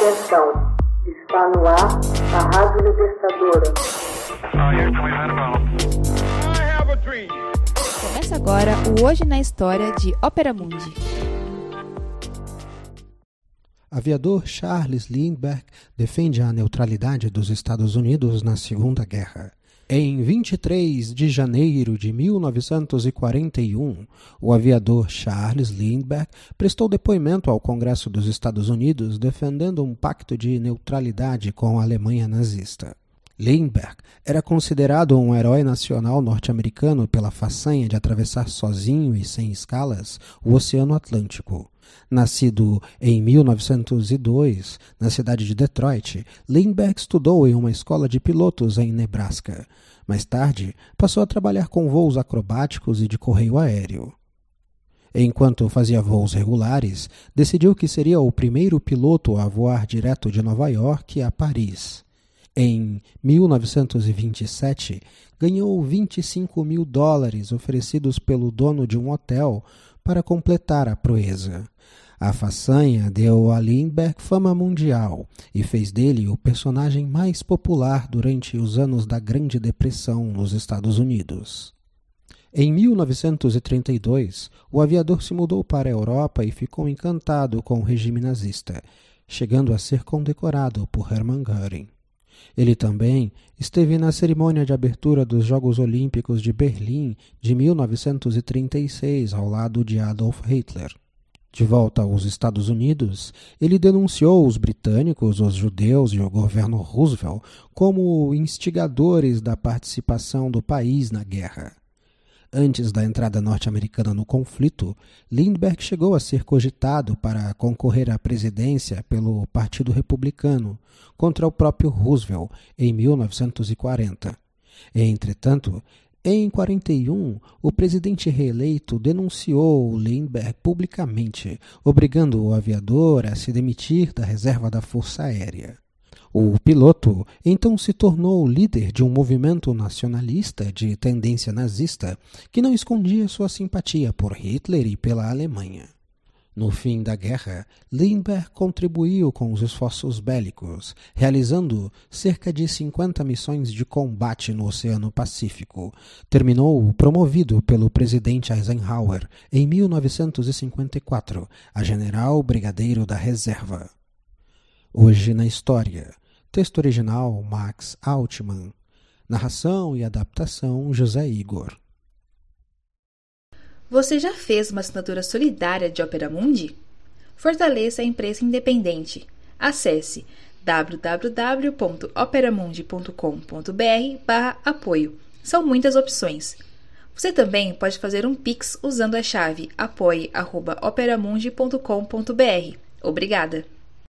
Atenção, está no ar a Rádio Libertadora. Começa agora o Hoje na História de Ópera Mundi. Aviador Charles Lindbergh defende a neutralidade dos Estados Unidos na Segunda Guerra. Em 23 de janeiro de 1941, o aviador Charles Lindbergh prestou depoimento ao Congresso dos Estados Unidos defendendo um pacto de neutralidade com a Alemanha nazista. Lindbergh era considerado um herói nacional norte-americano pela façanha de atravessar sozinho e sem escalas o Oceano Atlântico. Nascido em 1902, na cidade de Detroit, Lindbergh estudou em uma escola de pilotos em Nebraska. Mais tarde, passou a trabalhar com voos acrobáticos e de correio aéreo. Enquanto fazia voos regulares, decidiu que seria o primeiro piloto a voar direto de Nova York a Paris. Em 1927, ganhou 25 mil dólares oferecidos pelo dono de um hotel para completar a proeza. A façanha deu a Lindbergh fama mundial e fez dele o personagem mais popular durante os anos da Grande Depressão nos Estados Unidos. Em 1932, o aviador se mudou para a Europa e ficou encantado com o regime nazista, chegando a ser condecorado por Hermann Göring. Ele também esteve na cerimônia de abertura dos Jogos Olímpicos de Berlim de 1936 ao lado de Adolf Hitler. De volta aos Estados Unidos, ele denunciou os britânicos, os judeus e o governo Roosevelt como instigadores da participação do país na guerra. Antes da entrada norte-americana no conflito, Lindbergh chegou a ser cogitado para concorrer à presidência pelo Partido Republicano contra o próprio Roosevelt em 1940. Entretanto, em 41, o presidente reeleito denunciou Lindbergh publicamente, obrigando o aviador a se demitir da reserva da Força Aérea. O piloto então se tornou líder de um movimento nacionalista de tendência nazista que não escondia sua simpatia por Hitler e pela Alemanha. No fim da guerra, Lindbergh contribuiu com os esforços bélicos, realizando cerca de 50 missões de combate no Oceano Pacífico. Terminou promovido pelo presidente Eisenhower em 1954 a general brigadeiro da reserva. Hoje na História. Texto original Max Altman. Narração e adaptação José Igor. Você já fez uma assinatura solidária de Opera Mundi? Fortaleça a imprensa independente. Acesse www.operamundi.com.br/apoio. São muitas opções. Você também pode fazer um Pix usando a chave apoie.operamundi.com.br. Obrigada!